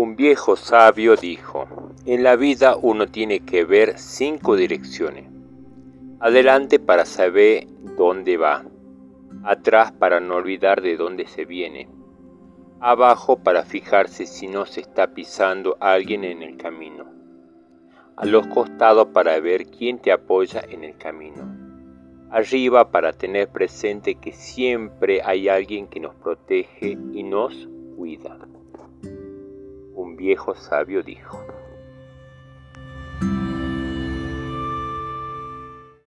Un viejo sabio dijo, en la vida uno tiene que ver cinco direcciones. Adelante para saber dónde va. Atrás para no olvidar de dónde se viene. Abajo para fijarse si no se está pisando alguien en el camino. A los costados para ver quién te apoya en el camino. Arriba para tener presente que siempre hay alguien que nos protege y nos cuida viejo sabio dijo.